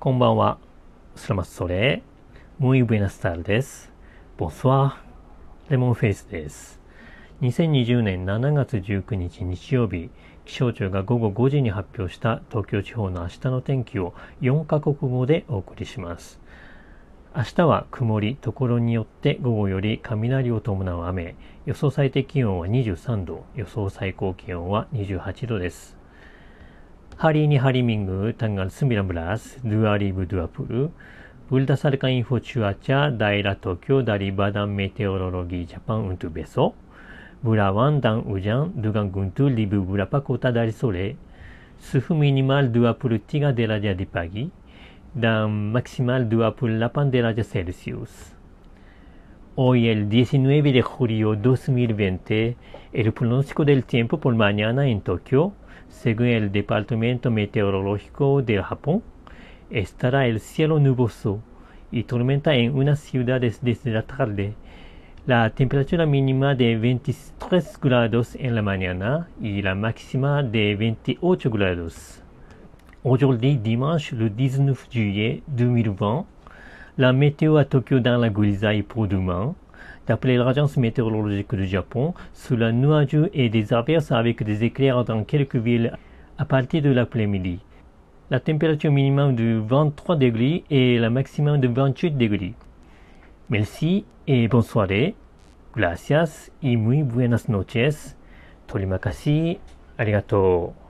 こんばんは。スラマスソレ。Muy buenas tardes. Bonsoir. レモンフェイスです。2020年7月19日日曜日、気象庁が午後5時に発表した東京地方の明日の天気を4カ国語でお送りします。明日は曇り、ところによって午後より雷を伴う雨、予想最低気温は23度、予想最高気温は28度です。Hari ini hari Minggu tanggal 19 2020 berdasarkan info cuaca daerah Tokyo dari Badan Meteorologi Jepang untuk besok berawan dan hujan dengan guntur di beberapa kota dari sore suhu minimal 23 derajat di pagi dan maksimal 28 derajat Celsius. Hoy el 19 de julio 2020 el pronóstico del tiempo por mañana en Tokio Según el Departamento Meteorológico del Japón, estará el cielo nuboso y tormenta en unas ciudades desde la tarde. La temperatura mínima de 23 grados en la mañana y la máxima de 28 grados. Aujourd'hui, dimanche le 19 juillet 2020, la météo à Tokyo dans la grisaille pour demain. D'après l'agence météorologique du Japon, cela nuageux et des averses avec des éclairs dans quelques villes à partir de l'après-midi. La température minimum de 23 degrés et la maximum de 28 degrés. Merci et bonne soirée. Gracias y muy buenas noches. Torimakasi. Arigato.